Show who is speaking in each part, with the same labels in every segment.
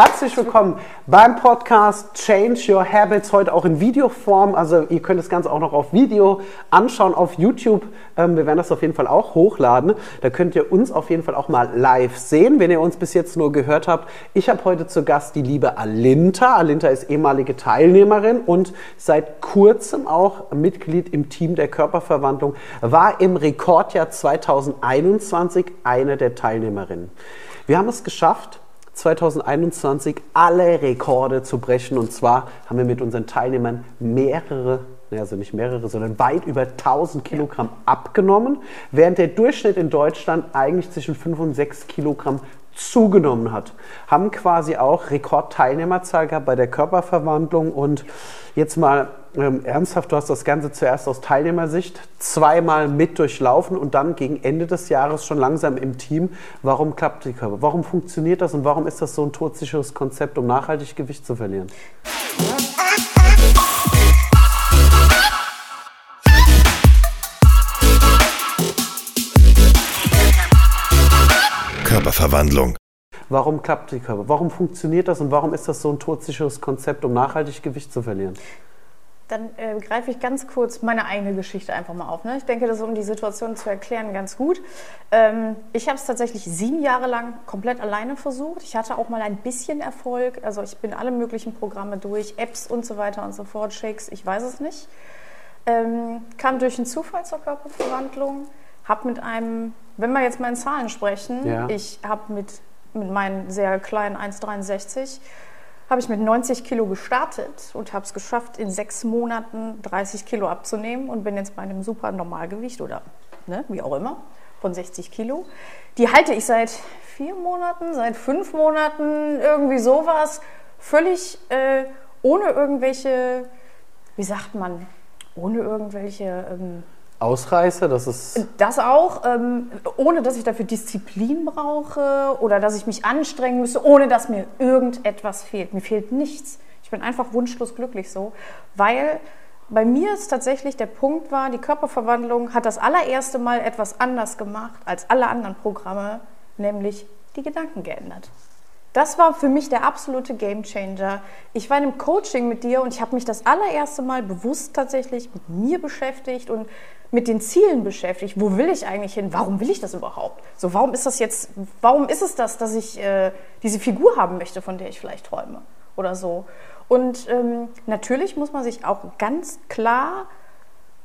Speaker 1: Herzlich willkommen beim Podcast Change Your Habits, heute auch in Videoform. Also ihr könnt das Ganze auch noch auf Video anschauen auf YouTube. Ähm, wir werden das auf jeden Fall auch hochladen. Da könnt ihr uns auf jeden Fall auch mal live sehen, wenn ihr uns bis jetzt nur gehört habt. Ich habe heute zu Gast die liebe Alinta. Alinta ist ehemalige Teilnehmerin und seit kurzem auch Mitglied im Team der Körperverwandlung, war im Rekordjahr 2021 eine der Teilnehmerinnen. Wir haben es geschafft, 2021 alle Rekorde zu brechen. Und zwar haben wir mit unseren Teilnehmern mehrere, also nicht mehrere, sondern weit über 1000 Kilogramm abgenommen, während der Durchschnitt in Deutschland eigentlich zwischen 5 und 6 Kilogramm zugenommen hat. Haben quasi auch Rekordteilnehmerzahl gehabt bei der Körperverwandlung und jetzt mal ähm, ernsthaft, du hast das Ganze zuerst aus Teilnehmersicht zweimal mit durchlaufen und dann gegen Ende des Jahres schon langsam im Team. Warum klappt die Körper? Warum funktioniert das und warum ist das so ein todsicheres Konzept, um nachhaltig Gewicht zu verlieren?
Speaker 2: Körperverwandlung.
Speaker 1: Warum klappt die Körper? Warum funktioniert das und warum ist das so ein todsicheres Konzept, um nachhaltig Gewicht zu verlieren?
Speaker 3: Dann äh, greife ich ganz kurz meine eigene Geschichte einfach mal auf. Ne? Ich denke, das ist, um die Situation zu erklären, ganz gut. Ähm, ich habe es tatsächlich sieben Jahre lang komplett alleine versucht. Ich hatte auch mal ein bisschen Erfolg. Also ich bin alle möglichen Programme durch, Apps und so weiter und so fort, Shakes, ich weiß es nicht. Ähm, kam durch einen Zufall zur Körperverwandlung, habe mit einem, wenn wir jetzt mal in Zahlen sprechen, ja. ich habe mit, mit meinen sehr kleinen 1,63 habe ich mit 90 Kilo gestartet und habe es geschafft, in sechs Monaten 30 Kilo abzunehmen und bin jetzt bei einem super Normalgewicht oder ne, wie auch immer von 60 Kilo. Die halte ich seit vier Monaten, seit fünf Monaten, irgendwie sowas, völlig äh, ohne irgendwelche, wie sagt man, ohne irgendwelche ähm,
Speaker 1: Ausreißer, das ist.
Speaker 3: Das auch, ähm, ohne dass ich dafür Disziplin brauche oder dass ich mich anstrengen müsste, ohne dass mir irgendetwas fehlt. Mir fehlt nichts. Ich bin einfach wunschlos glücklich so, weil bei mir ist tatsächlich der Punkt war, die Körperverwandlung hat das allererste Mal etwas anders gemacht als alle anderen Programme, nämlich die Gedanken geändert. Das war für mich der absolute Gamechanger. Ich war in einem Coaching mit dir und ich habe mich das allererste Mal bewusst tatsächlich mit mir beschäftigt und mit den Zielen beschäftigt. Wo will ich eigentlich hin? Warum will ich das überhaupt? So, warum ist das jetzt, warum ist es das, dass ich äh, diese Figur haben möchte, von der ich vielleicht träume oder so? Und ähm, natürlich muss man sich auch ganz klar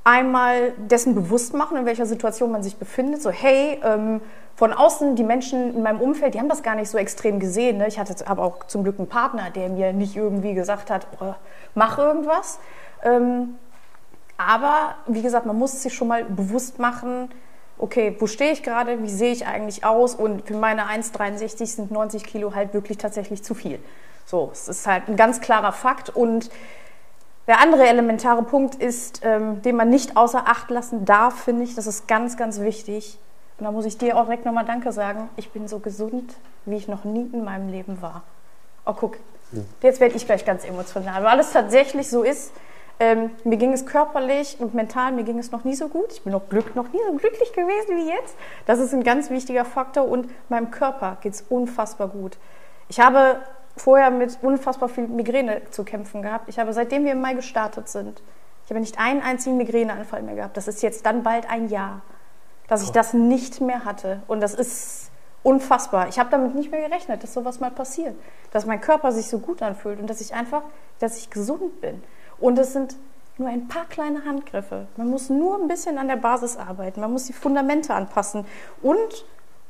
Speaker 3: einmal dessen bewusst machen, in welcher Situation man sich befindet. So, hey, ähm, von außen, die Menschen in meinem Umfeld, die haben das gar nicht so extrem gesehen. Ne? Ich hatte aber auch zum Glück einen Partner, der mir nicht irgendwie gesagt hat, oh, mach irgendwas. Ähm, aber wie gesagt, man muss sich schon mal bewusst machen, okay, wo stehe ich gerade, wie sehe ich eigentlich aus und für meine 1,63 sind 90 Kilo halt wirklich tatsächlich zu viel. So, es ist halt ein ganz klarer Fakt und der andere elementare Punkt ist, ähm, den man nicht außer Acht lassen darf, finde ich, das ist ganz, ganz wichtig. Und da muss ich dir auch direkt nochmal Danke sagen. Ich bin so gesund, wie ich noch nie in meinem Leben war. Oh, guck, jetzt werde ich gleich ganz emotional, weil es tatsächlich so ist. Ähm, mir ging es körperlich und mental, mir ging es noch nie so gut. Ich bin noch, glück, noch nie so glücklich gewesen wie jetzt. Das ist ein ganz wichtiger Faktor und meinem Körper geht es unfassbar gut. Ich habe vorher mit unfassbar viel Migräne zu kämpfen gehabt. Ich habe, seitdem wir im Mai gestartet sind, ich habe nicht einen einzigen Migräneanfall mehr gehabt. Das ist jetzt dann bald ein Jahr, dass ich das nicht mehr hatte. Und das ist unfassbar. Ich habe damit nicht mehr gerechnet, dass sowas mal passiert. Dass mein Körper sich so gut anfühlt und dass ich einfach, dass ich gesund bin. Und es sind nur ein paar kleine Handgriffe. Man muss nur ein bisschen an der Basis arbeiten. Man muss die Fundamente anpassen. Und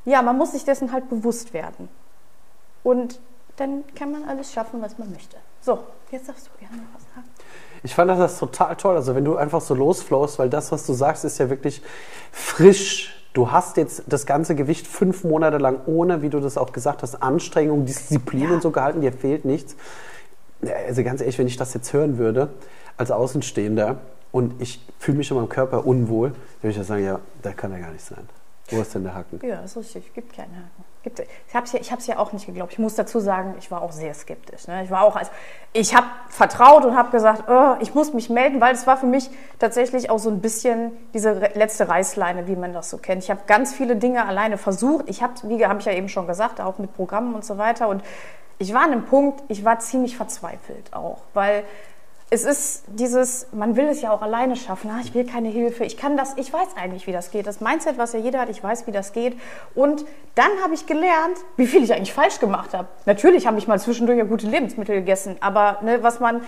Speaker 3: ja, man muss sich dessen halt bewusst werden. Und dann kann man alles schaffen, was man möchte. So, jetzt darfst du gerne was sagen.
Speaker 1: Ich fand das total toll. Also wenn du einfach so losflowst, weil das, was du sagst, ist ja wirklich frisch. Du hast jetzt das ganze Gewicht fünf Monate lang ohne, wie du das auch gesagt hast, Anstrengung, Disziplin ja. und so gehalten. Dir fehlt nichts. Also ganz ehrlich, wenn ich das jetzt hören würde als Außenstehender und ich fühle mich in meinem Körper unwohl, dann würde ich ja sagen, ja, da kann er gar nicht sein. Wo ist denn der Haken?
Speaker 3: Ja, ist richtig. Gibt keinen Haken. Gibt, ich habe es ja, ja auch nicht geglaubt. Ich muss dazu sagen, ich war auch sehr skeptisch. Ne? Ich war auch, also, ich habe vertraut und habe gesagt, oh, ich muss mich melden, weil es war für mich tatsächlich auch so ein bisschen diese letzte Reißleine, wie man das so kennt. Ich habe ganz viele Dinge alleine versucht. Ich habe, wie habe ich ja eben schon gesagt, auch mit Programmen und so weiter. Und ich war an einem Punkt, ich war ziemlich verzweifelt auch, weil es ist dieses, man will es ja auch alleine schaffen. Ah, ich will keine Hilfe. Ich kann das, ich weiß eigentlich, wie das geht. Das Mindset, was ja jeder hat, ich weiß, wie das geht. Und dann habe ich gelernt, wie viel ich eigentlich falsch gemacht habe. Natürlich habe ich mal zwischendurch ja gute Lebensmittel gegessen, aber ne, was man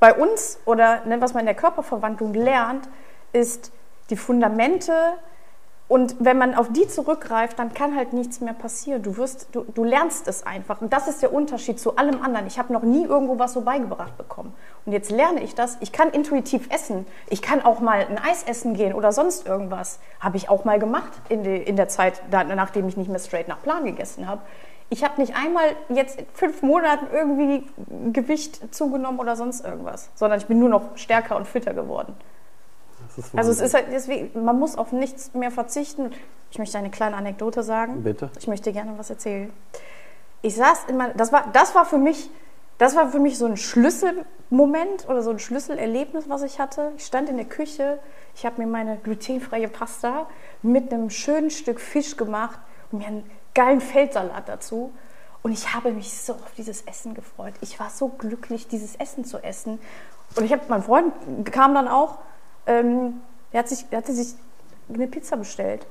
Speaker 3: bei uns oder ne, was man in der Körperverwandlung lernt, ist die Fundamente und wenn man auf die zurückgreift, dann kann halt nichts mehr passieren. Du, wirst, du, du lernst es einfach. Und das ist der Unterschied zu allem anderen. Ich habe noch nie irgendwo was so beigebracht bekommen. Und jetzt lerne ich das. Ich kann intuitiv essen. Ich kann auch mal ein Eis essen gehen oder sonst irgendwas. Habe ich auch mal gemacht in, die, in der Zeit, nachdem ich nicht mehr straight nach Plan gegessen habe. Ich habe nicht einmal jetzt in fünf Monaten irgendwie Gewicht zugenommen oder sonst irgendwas, sondern ich bin nur noch stärker und fitter geworden also es ist halt deswegen, man muss auf nichts mehr verzichten. Ich möchte eine kleine Anekdote sagen.
Speaker 1: Bitte.
Speaker 3: Ich möchte gerne was erzählen. Ich saß in meinem, das war, das war für mich, das war für mich so ein Schlüsselmoment oder so ein Schlüsselerlebnis, was ich hatte. Ich stand in der Küche, ich habe mir meine glutenfreie Pasta mit einem schönen Stück Fisch gemacht und mir einen geilen Feldsalat dazu. Und ich habe mich so auf dieses Essen gefreut. Ich war so glücklich, dieses Essen zu essen. Und ich habe, mein Freund kam dann auch ähm, er, hat sich, er hatte sich eine Pizza bestellt.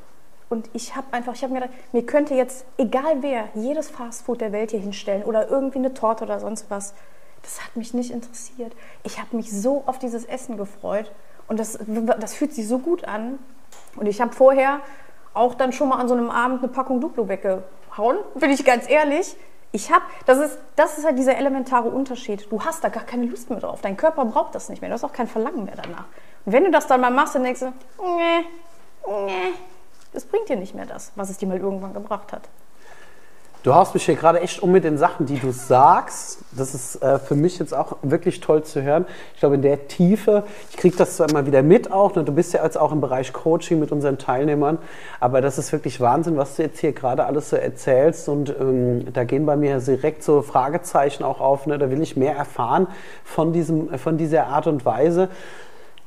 Speaker 3: Und ich habe einfach, ich habe mir gedacht, mir könnte jetzt, egal wer, jedes Fastfood der Welt hier hinstellen oder irgendwie eine Torte oder sonst was. Das hat mich nicht interessiert. Ich habe mich so auf dieses Essen gefreut und das, das fühlt sich so gut an. Und ich habe vorher auch dann schon mal an so einem Abend eine Packung Duplo weggehauen, bin ich ganz ehrlich. Ich habe, das ist, das ist halt dieser elementare Unterschied. Du hast da gar keine Lust mehr drauf. Dein Körper braucht das nicht mehr. Du hast auch kein Verlangen mehr danach. Wenn du das dann mal machst, dann denkst du, nee, nee, das bringt dir nicht mehr das, was es dir mal irgendwann gebracht hat.
Speaker 1: Du haust mich hier gerade echt um mit den Sachen, die du sagst. Das ist äh, für mich jetzt auch wirklich toll zu hören. Ich glaube, in der Tiefe, ich kriege das zwar immer wieder mit auch, ne? du bist ja jetzt auch im Bereich Coaching mit unseren Teilnehmern, aber das ist wirklich Wahnsinn, was du jetzt hier gerade alles so erzählst und ähm, da gehen bei mir direkt so Fragezeichen auch auf, ne? da will ich mehr erfahren von, diesem, von dieser Art und Weise.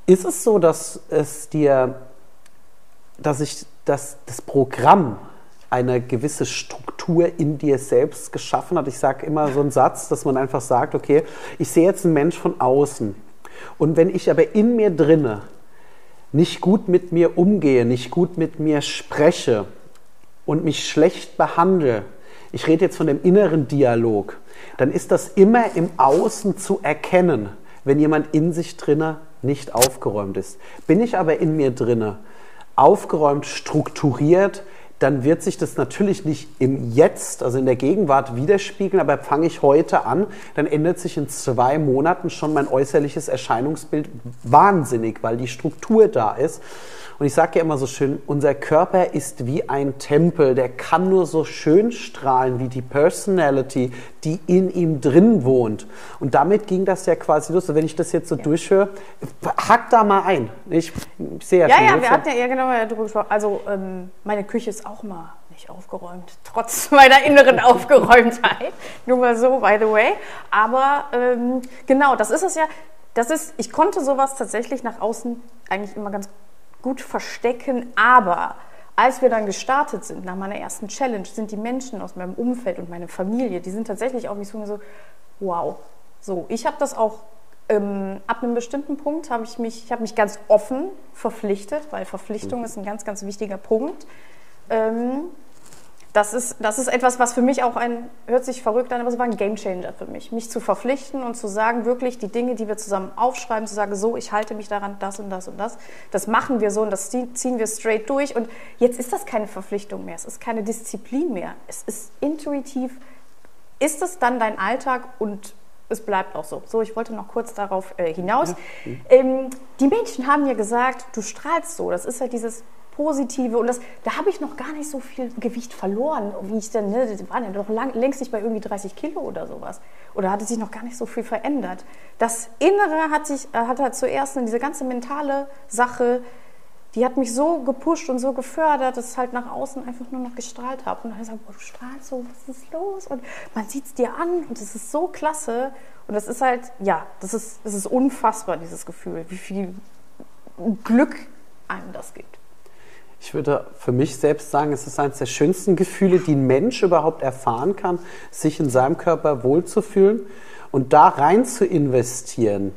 Speaker 1: Ist es so, dass es dir, dass ich dass das Programm eine gewisse Struktur in dir selbst geschaffen hat? Ich sage immer so einen Satz, dass man einfach sagt, okay, ich sehe jetzt einen Mensch von außen. Und wenn ich aber in mir drinne nicht gut mit mir umgehe, nicht gut mit mir spreche und mich schlecht behandle, ich rede jetzt von dem inneren Dialog, dann ist das immer im Außen zu erkennen, wenn jemand in sich drinne nicht aufgeräumt ist. Bin ich aber in mir drinne aufgeräumt, strukturiert, dann wird sich das natürlich nicht im Jetzt, also in der Gegenwart widerspiegeln, aber fange ich heute an, dann ändert sich in zwei Monaten schon mein äußerliches Erscheinungsbild wahnsinnig, weil die Struktur da ist. Und ich sage ja immer so schön, unser Körper ist wie ein Tempel, der kann nur so schön strahlen wie die Personality, die in ihm drin wohnt. Und damit ging das ja quasi los. Und wenn ich das jetzt so ja. durchhöre, hack da mal ein. Ich,
Speaker 3: ich sehe ja, ja, ja, wir hatten ja genau darüber gesprochen. Also ähm, meine Küche ist auch mal nicht aufgeräumt, trotz meiner inneren Aufgeräumtheit. Nur mal so, by the way. Aber ähm, genau, das ist es ja. Das ist, ich konnte sowas tatsächlich nach außen eigentlich immer ganz gut verstecken, aber als wir dann gestartet sind, nach meiner ersten Challenge, sind die Menschen aus meinem Umfeld und meine Familie, die sind tatsächlich auf mich so, wow. So, ich habe das auch ähm, ab einem bestimmten Punkt habe ich mich, ich habe mich ganz offen verpflichtet, weil Verpflichtung mhm. ist ein ganz, ganz wichtiger Punkt. Ähm, das ist, das ist etwas, was für mich auch ein, hört sich verrückt an, aber es war ein Gamechanger für mich. Mich zu verpflichten und zu sagen, wirklich die Dinge, die wir zusammen aufschreiben, zu sagen, so, ich halte mich daran, das und das und das. Das machen wir so und das ziehen wir straight durch. Und jetzt ist das keine Verpflichtung mehr, es ist keine Disziplin mehr. Es ist intuitiv, ist es dann dein Alltag und es bleibt auch so. So, ich wollte noch kurz darauf äh, hinaus. Ja. Ähm, die Menschen haben mir gesagt, du strahlst so. Das ist halt dieses Positive. Und das, da habe ich noch gar nicht so viel Gewicht verloren, wie ich denn, ne, die waren ja doch lang, längst nicht bei irgendwie 30 Kilo oder sowas. Oder hatte sich noch gar nicht so viel verändert. Das Innere hat sich, äh, hat halt zuerst diese ganze mentale Sache, die hat mich so gepusht und so gefördert, dass ich halt nach außen einfach nur noch gestrahlt habe. Und dann habe ich gesagt, boah, du strahlst so, was ist los? Und man sieht es dir an und es ist so klasse. Und das ist halt, ja, das ist, das ist unfassbar, dieses Gefühl, wie viel Glück einem das gibt.
Speaker 1: Ich würde für mich selbst sagen, es ist eines der schönsten Gefühle, die ein Mensch überhaupt erfahren kann, sich in seinem Körper wohlzufühlen und da rein zu investieren.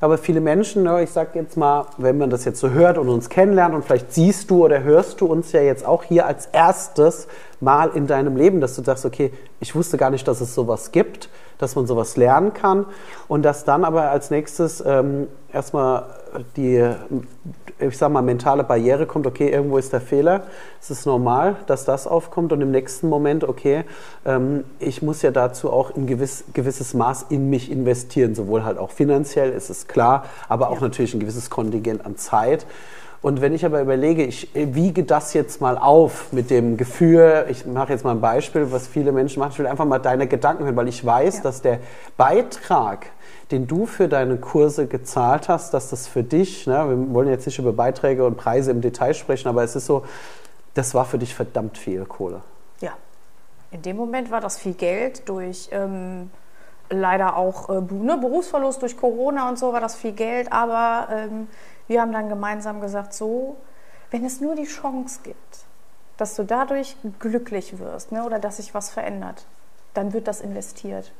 Speaker 1: Aber viele Menschen, ich sage jetzt mal, wenn man das jetzt so hört und uns kennenlernt und vielleicht siehst du oder hörst du uns ja jetzt auch hier als erstes Mal in deinem Leben, dass du sagst, okay, ich wusste gar nicht, dass es sowas gibt, dass man sowas lernen kann und dass dann aber als nächstes ähm, erstmal die, ich sag mal, mentale Barriere kommt, okay, irgendwo ist der Fehler, es ist normal, dass das aufkommt und im nächsten Moment, okay, ähm, ich muss ja dazu auch ein gewiss, gewisses Maß in mich investieren, sowohl halt auch finanziell, ist es klar, aber auch ja. natürlich ein gewisses Kontingent an Zeit. Und wenn ich aber überlege, ich wiege das jetzt mal auf mit dem Gefühl, ich mache jetzt mal ein Beispiel, was viele Menschen machen, ich will einfach mal deine Gedanken hören, weil ich weiß, ja. dass der Beitrag, den du für deine Kurse gezahlt hast, dass das für dich, ne, wir wollen jetzt nicht über Beiträge und Preise im Detail sprechen, aber es ist so, das war für dich verdammt viel Kohle.
Speaker 3: Ja, in dem Moment war das viel Geld durch ähm, leider auch äh, ne, Berufsverlust durch Corona und so war das viel Geld, aber ähm, wir haben dann gemeinsam gesagt, so, wenn es nur die Chance gibt, dass du dadurch glücklich wirst ne, oder dass sich was verändert, dann wird das investiert.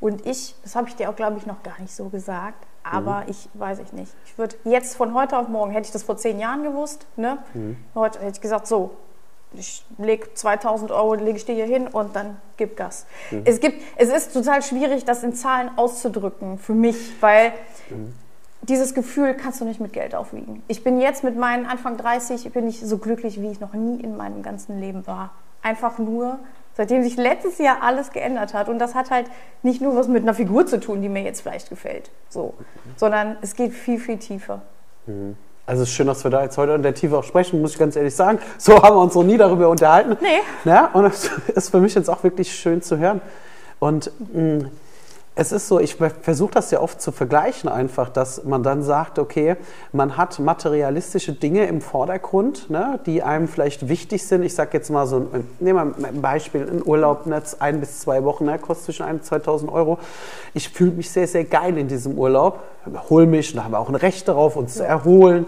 Speaker 3: Und ich, das habe ich dir auch, glaube ich, noch gar nicht so gesagt, aber mhm. ich weiß ich nicht. Ich würde jetzt von heute auf morgen, hätte ich das vor zehn Jahren gewusst, ne? Mhm. heute hätte ich gesagt, so, ich lege 2000 Euro, lege ich dir hier hin und dann gib Gas. Mhm. Es, gibt, es ist total schwierig, das in Zahlen auszudrücken für mich, weil mhm dieses Gefühl kannst du nicht mit Geld aufwiegen. Ich bin jetzt mit meinen Anfang 30, bin ich so glücklich, wie ich noch nie in meinem ganzen Leben war. Einfach nur, seitdem sich letztes Jahr alles geändert hat. Und das hat halt nicht nur was mit einer Figur zu tun, die mir jetzt vielleicht gefällt, so, sondern es geht viel, viel tiefer.
Speaker 1: Mhm. Also es ist schön, dass wir da jetzt heute in der Tiefe auch sprechen, muss ich ganz ehrlich sagen. So haben wir uns noch nie darüber unterhalten. Nee. Ja, und es ist für mich jetzt auch wirklich schön zu hören. Und mh, mm, es ist so, ich versuche das ja oft zu vergleichen einfach, dass man dann sagt, okay, man hat materialistische Dinge im Vordergrund, ne, die einem vielleicht wichtig sind. Ich sage jetzt mal so, nehmen wir ein Beispiel, ein Urlaub, ne, ein bis zwei Wochen, ne, kostet zwischen 1.000 und 2.000 Euro. Ich fühle mich sehr, sehr geil in diesem Urlaub, hol mich, da haben wir auch ein Recht darauf, uns zu erholen.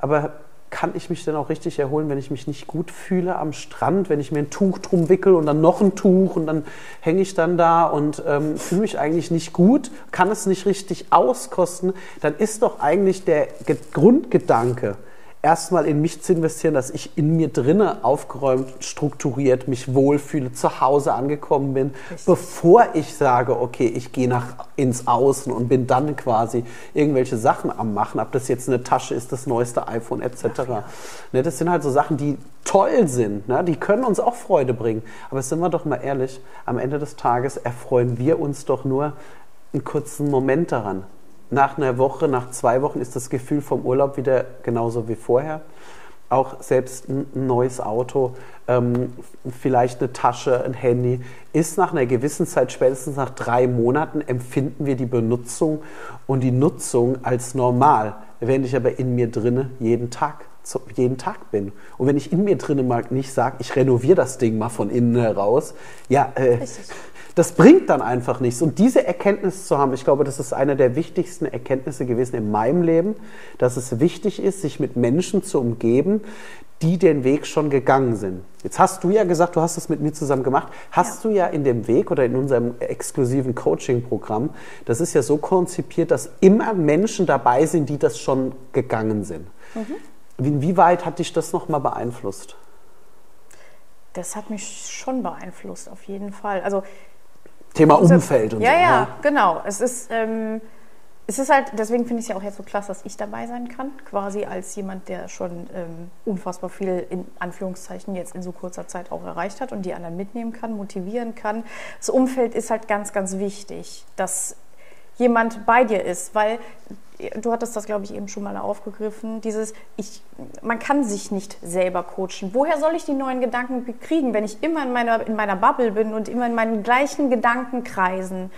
Speaker 1: Aber kann ich mich denn auch richtig erholen, wenn ich mich nicht gut fühle am Strand, wenn ich mir ein Tuch drum wickel und dann noch ein Tuch und dann hänge ich dann da und ähm, fühle mich eigentlich nicht gut, kann es nicht richtig auskosten, dann ist doch eigentlich der Grundgedanke, erstmal in mich zu investieren, dass ich in mir drinne aufgeräumt, strukturiert, mich wohlfühle, zu Hause angekommen bin, Richtig. bevor ich sage, okay, ich gehe nach ins Außen und bin dann quasi irgendwelche Sachen am machen, ob das jetzt eine Tasche ist, das neueste iPhone etc. Ja. Ne, das sind halt so Sachen, die toll sind, ne? die können uns auch Freude bringen. Aber sind wir doch mal ehrlich, am Ende des Tages erfreuen wir uns doch nur einen kurzen Moment daran nach einer Woche, nach zwei Wochen ist das Gefühl vom Urlaub wieder genauso wie vorher. Auch selbst ein neues Auto, ähm, vielleicht eine Tasche, ein Handy, ist nach einer gewissen Zeit, spätestens nach drei Monaten, empfinden wir die Benutzung und die Nutzung als normal, wenn ich aber in mir drinne jeden Tag jeden Tag bin. Und wenn ich in mir drinne mal nicht sage, ich renoviere das Ding mal von innen heraus, ja, äh, das bringt dann einfach nichts. Und diese Erkenntnis zu haben, ich glaube, das ist eine der wichtigsten Erkenntnisse gewesen in meinem Leben, dass es wichtig ist, sich mit Menschen zu umgeben, die den Weg schon gegangen sind. Jetzt hast du ja gesagt, du hast das mit mir zusammen gemacht. Hast ja. du ja in dem Weg oder in unserem exklusiven Coaching-Programm, das ist ja so konzipiert, dass immer Menschen dabei sind, die das schon gegangen sind. Mhm. Inwieweit hat dich das nochmal beeinflusst?
Speaker 3: Das hat mich schon beeinflusst, auf jeden Fall. Also
Speaker 1: Thema Umfeld und
Speaker 3: ja, so. Ja, ja, genau. Es ist, ähm, es ist halt, deswegen finde ich es ja auch jetzt so klasse, dass ich dabei sein kann, quasi als jemand, der schon ähm, unfassbar viel in Anführungszeichen jetzt in so kurzer Zeit auch erreicht hat und die anderen mitnehmen kann, motivieren kann. Das Umfeld ist halt ganz, ganz wichtig, dass jemand bei dir ist, weil du hattest das, glaube ich, eben schon mal aufgegriffen, dieses, ich, man kann sich nicht selber coachen. Woher soll ich die neuen Gedanken kriegen, wenn ich immer in meiner, in meiner Bubble bin und immer in meinen gleichen Gedankenkreisen?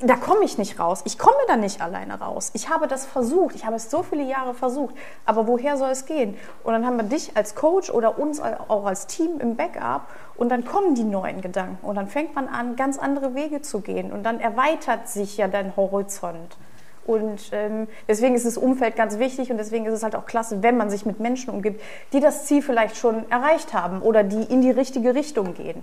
Speaker 3: Da komme ich nicht raus. Ich komme da nicht alleine raus. Ich habe das versucht. Ich habe es so viele Jahre versucht. Aber woher soll es gehen? Und dann haben wir dich als Coach oder uns auch als Team im Backup und dann kommen die neuen Gedanken und dann fängt man an, ganz andere Wege zu gehen und dann erweitert sich ja dein Horizont. Und ähm, deswegen ist das Umfeld ganz wichtig und deswegen ist es halt auch klasse, wenn man sich mit Menschen umgibt, die das Ziel vielleicht schon erreicht haben oder die in die richtige Richtung gehen.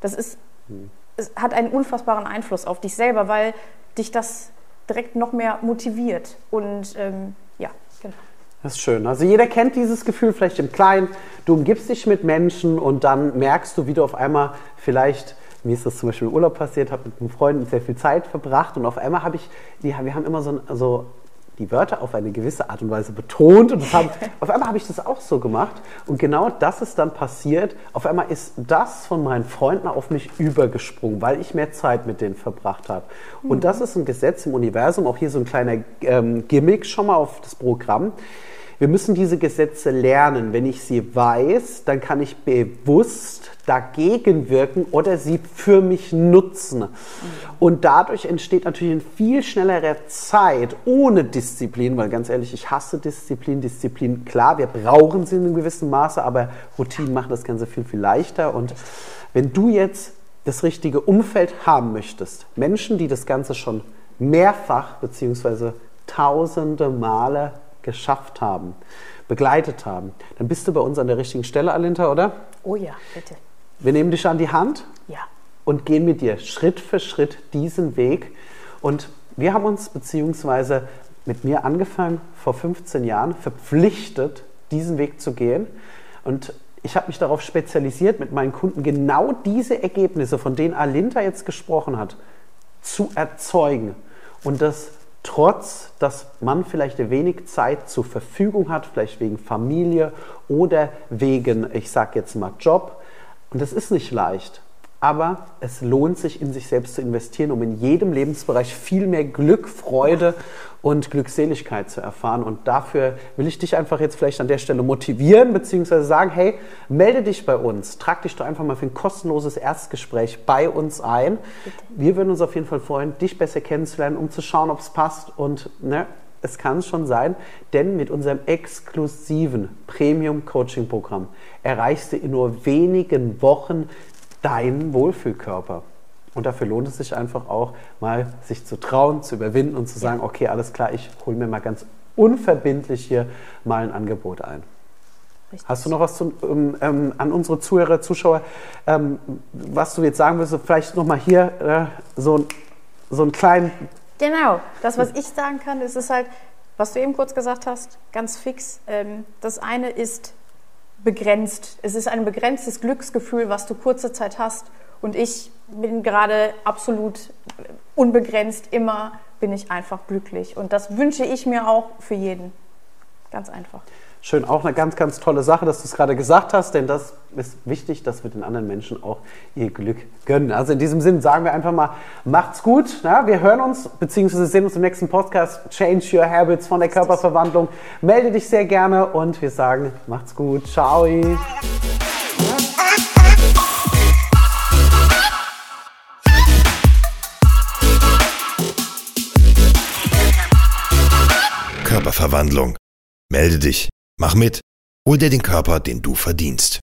Speaker 3: Das ist, hm. es hat einen unfassbaren Einfluss auf dich selber, weil dich das direkt noch mehr motiviert. Und ähm, ja, genau.
Speaker 1: Das ist schön. Also jeder kennt dieses Gefühl vielleicht im Kleinen. Du umgibst dich mit Menschen und dann merkst du, wie du auf einmal vielleicht mir ist das zum Beispiel im Urlaub passiert, habe mit einem Freund sehr viel Zeit verbracht und auf einmal habe ich, die, wir haben immer so, so die Wörter auf eine gewisse Art und Weise betont und haben, auf einmal habe ich das auch so gemacht und genau das ist dann passiert. Auf einmal ist das von meinen Freunden auf mich übergesprungen, weil ich mehr Zeit mit denen verbracht habe. Und mhm. das ist ein Gesetz im Universum, auch hier so ein kleiner ähm, Gimmick schon mal auf das Programm. Wir müssen diese Gesetze lernen. Wenn ich sie weiß, dann kann ich bewusst dagegen wirken oder sie für mich nutzen. Und dadurch entsteht natürlich in viel schnellerer Zeit ohne Disziplin, weil ganz ehrlich, ich hasse Disziplin. Disziplin, klar, wir brauchen sie in einem gewissen Maße, aber Routinen machen das Ganze viel, viel leichter. Und wenn du jetzt das richtige Umfeld haben möchtest, Menschen, die das Ganze schon mehrfach bzw. tausende Male geschafft haben, begleitet haben, dann bist du bei uns an der richtigen Stelle, Alinta, oder?
Speaker 3: Oh ja, bitte.
Speaker 1: Wir nehmen dich an die Hand
Speaker 3: ja.
Speaker 1: und gehen mit dir Schritt für Schritt diesen Weg. Und wir haben uns, beziehungsweise mit mir angefangen, vor 15 Jahren verpflichtet, diesen Weg zu gehen. Und ich habe mich darauf spezialisiert, mit meinen Kunden genau diese Ergebnisse, von denen Alinta jetzt gesprochen hat, zu erzeugen. Und das trotz dass man vielleicht wenig Zeit zur Verfügung hat, vielleicht wegen Familie oder wegen, ich sage jetzt mal, Job. Und das ist nicht leicht. Aber es lohnt sich, in sich selbst zu investieren, um in jedem Lebensbereich viel mehr Glück, Freude und Glückseligkeit zu erfahren. Und dafür will ich dich einfach jetzt vielleicht an der Stelle motivieren, beziehungsweise sagen, hey, melde dich bei uns, trag dich doch einfach mal für ein kostenloses Erstgespräch bei uns ein. Wir würden uns auf jeden Fall freuen, dich besser kennenzulernen, um zu schauen, ob es passt. Und ne, es kann schon sein, denn mit unserem exklusiven Premium-Coaching-Programm erreichst du in nur wenigen Wochen deinen Wohlfühlkörper. Und dafür lohnt es sich einfach auch mal, sich zu trauen, zu überwinden und zu sagen, okay, alles klar, ich hole mir mal ganz unverbindlich hier mal ein Angebot ein. Richtig. Hast du noch was zu, ähm, ähm, an unsere Zuhörer, Zuschauer, ähm, was du jetzt sagen willst? Vielleicht nochmal hier äh, so, so einen kleinen...
Speaker 3: Genau, das, was ich sagen kann, ist es halt, was du eben kurz gesagt hast, ganz fix. Ähm, das eine ist begrenzt. Es ist ein begrenztes Glücksgefühl, was du kurze Zeit hast. Und ich bin gerade absolut unbegrenzt. Immer bin ich einfach glücklich. Und das wünsche ich mir auch für jeden. Ganz einfach.
Speaker 1: Schön, auch eine ganz, ganz tolle Sache, dass du es gerade gesagt hast, denn das ist wichtig, dass wir den anderen Menschen auch ihr Glück gönnen. Also in diesem Sinn sagen wir einfach mal, macht's gut. Ja, wir hören uns bzw. sehen uns im nächsten Podcast Change Your Habits von der Körperverwandlung. Melde dich sehr gerne und wir sagen, macht's gut. Ciao.
Speaker 2: Körperverwandlung. Melde dich. Mach mit, hol dir den Körper, den du verdienst.